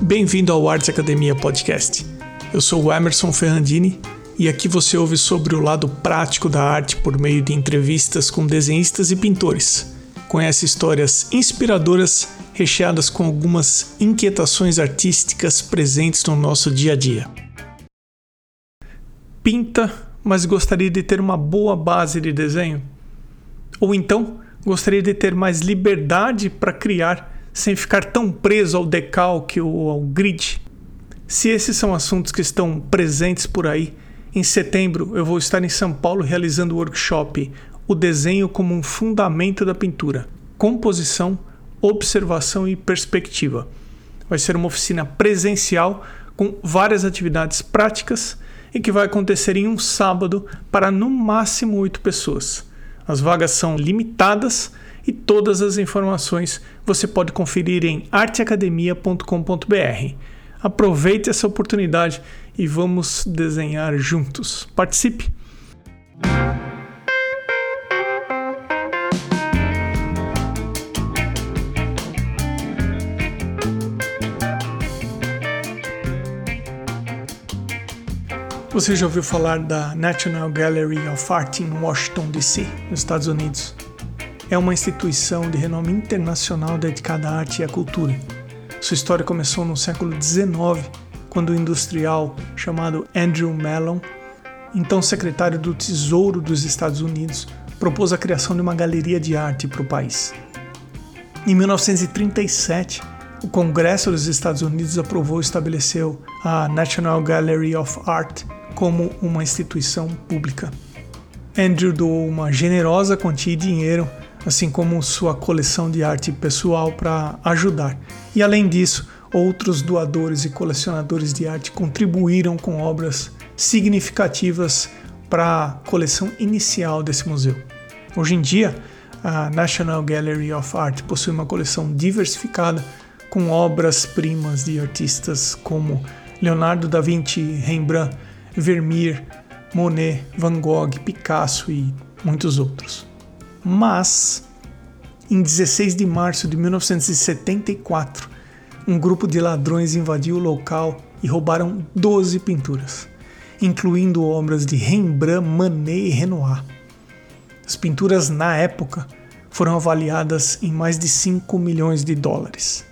Bem-vindo ao Arts Academia Podcast. Eu sou o Emerson Ferrandini e aqui você ouve sobre o lado prático da arte por meio de entrevistas com desenhistas e pintores. Conhece histórias inspiradoras recheadas com algumas inquietações artísticas presentes no nosso dia a dia. Pinta, mas gostaria de ter uma boa base de desenho? Ou então gostaria de ter mais liberdade para criar sem ficar tão preso ao decalque ou ao grid? Se esses são assuntos que estão presentes por aí, em setembro eu vou estar em São Paulo realizando o workshop O Desenho como um Fundamento da Pintura, Composição, Observação e Perspectiva. Vai ser uma oficina presencial com várias atividades práticas e que vai acontecer em um sábado para no máximo oito pessoas. As vagas são limitadas e todas as informações você pode conferir em arteacademia.com.br. Aproveite essa oportunidade e vamos desenhar juntos. Participe! Você já ouviu falar da National Gallery of Art em Washington, D.C., nos Estados Unidos? É uma instituição de renome internacional dedicada à arte e à cultura. Sua história começou no século XIX, quando o industrial chamado Andrew Mellon, então secretário do Tesouro dos Estados Unidos, propôs a criação de uma galeria de arte para o país. Em 1937, o Congresso dos Estados Unidos aprovou e estabeleceu a National Gallery of Art como uma instituição pública. Andrew doou uma generosa quantia de dinheiro, assim como sua coleção de arte pessoal para ajudar. E além disso, outros doadores e colecionadores de arte contribuíram com obras significativas para a coleção inicial desse museu. Hoje em dia, a National Gallery of Art possui uma coleção diversificada com obras-primas de artistas como Leonardo da Vinci, Rembrandt, Vermeer, Monet, Van Gogh, Picasso e muitos outros. Mas, em 16 de março de 1974, um grupo de ladrões invadiu o local e roubaram 12 pinturas, incluindo obras de Rembrandt, Manet e Renoir. As pinturas, na época, foram avaliadas em mais de 5 milhões de dólares.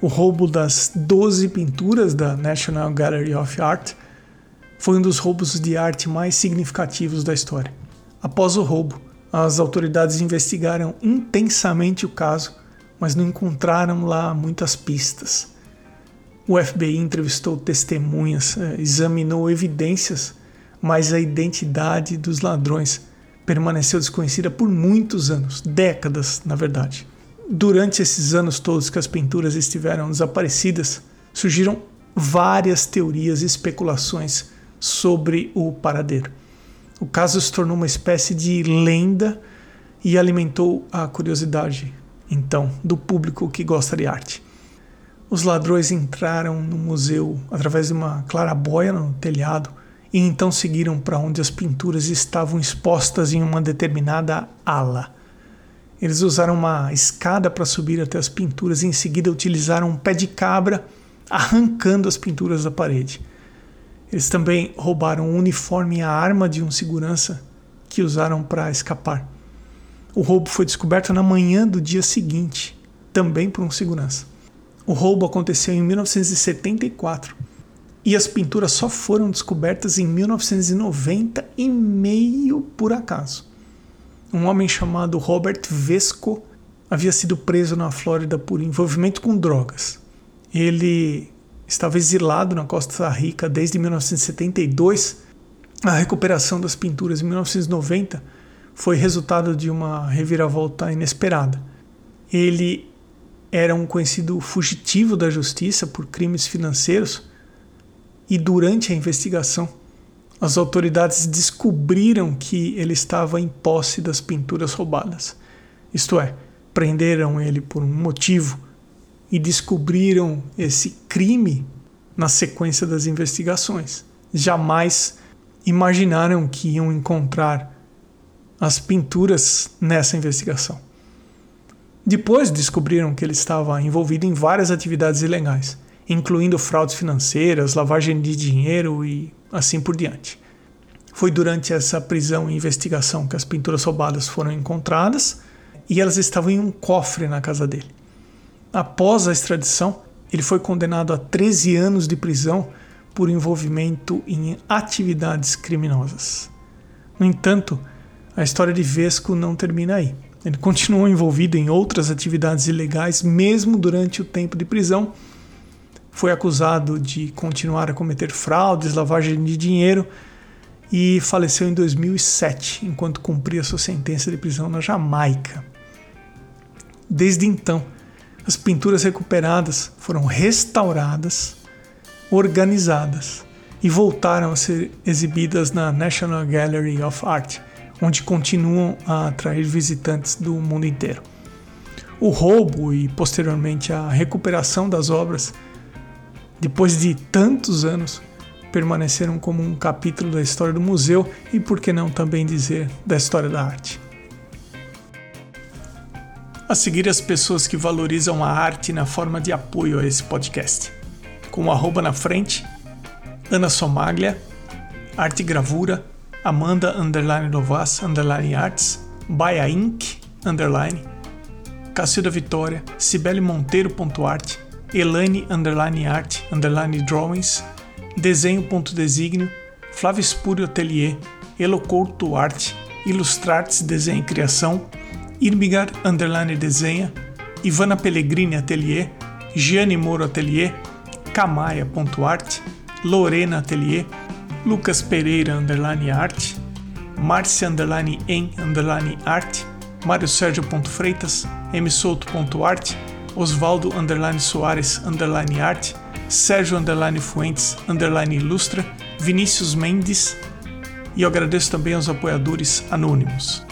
O roubo das 12 pinturas da National Gallery of Art foi um dos roubos de arte mais significativos da história. Após o roubo, as autoridades investigaram intensamente o caso, mas não encontraram lá muitas pistas. O FBI entrevistou testemunhas, eh, examinou evidências, mas a identidade dos ladrões permaneceu desconhecida por muitos anos, décadas, na verdade. Durante esses anos todos que as pinturas estiveram desaparecidas, surgiram várias teorias e especulações sobre o paradeiro. O caso se tornou uma espécie de lenda e alimentou a curiosidade, então, do público que gosta de arte. Os ladrões entraram no museu através de uma clarabóia no telhado e então seguiram para onde as pinturas estavam expostas em uma determinada ala. Eles usaram uma escada para subir até as pinturas e em seguida utilizaram um pé de cabra arrancando as pinturas da parede. Eles também roubaram o uniforme e a arma de um segurança que usaram para escapar. O roubo foi descoberto na manhã do dia seguinte, também por um segurança. O roubo aconteceu em 1974 e as pinturas só foram descobertas em 1990 e meio por acaso. Um homem chamado Robert Vesco havia sido preso na Flórida por envolvimento com drogas. Ele estava exilado na Costa Rica desde 1972. A recuperação das pinturas em 1990 foi resultado de uma reviravolta inesperada. Ele era um conhecido fugitivo da justiça por crimes financeiros e durante a investigação as autoridades descobriram que ele estava em posse das pinturas roubadas. Isto é, prenderam ele por um motivo e descobriram esse crime na sequência das investigações. Jamais imaginaram que iam encontrar as pinturas nessa investigação. Depois descobriram que ele estava envolvido em várias atividades ilegais incluindo fraudes financeiras, lavagem de dinheiro e assim por diante. Foi durante essa prisão e investigação que as pinturas roubadas foram encontradas e elas estavam em um cofre na casa dele. Após a extradição, ele foi condenado a 13 anos de prisão por envolvimento em atividades criminosas. No entanto, a história de Vesco não termina aí. Ele continuou envolvido em outras atividades ilegais mesmo durante o tempo de prisão. Foi acusado de continuar a cometer fraudes, lavagem de dinheiro e faleceu em 2007, enquanto cumpria sua sentença de prisão na Jamaica. Desde então, as pinturas recuperadas foram restauradas, organizadas e voltaram a ser exibidas na National Gallery of Art onde continuam a atrair visitantes do mundo inteiro. O roubo e posteriormente a recuperação das obras, depois de tantos anos, permaneceram como um capítulo da história do museu e, por que não também dizer, da história da arte. A seguir, as pessoas que valorizam a arte na forma de apoio a esse podcast. Com o arroba na frente, Ana Somaglia, Arte Gravura, Amanda underline Novas underline Arts, Baia Inc. underline, Cacilda Vitória, Cibele Monteiro.art, Elane underline art underline drawings, desenho.designio, Flávio Espúrio Atelier, Elocouto Arte, Ilustrartes Desenho e Criação, Irmigar underline desenha, Ivana Pellegrini Atelier, Gianni Moro Atelier, Camaia.art, Lorena Atelier, Lucas Pereira underline arte, Márcia underline em underline Mário Sérgio Freitas, msouto.arte, Osvaldo underline Soares underline arte, Sérgio underline Fuentes underline ilustra, Vinícius Mendes e eu agradeço também aos apoiadores anônimos.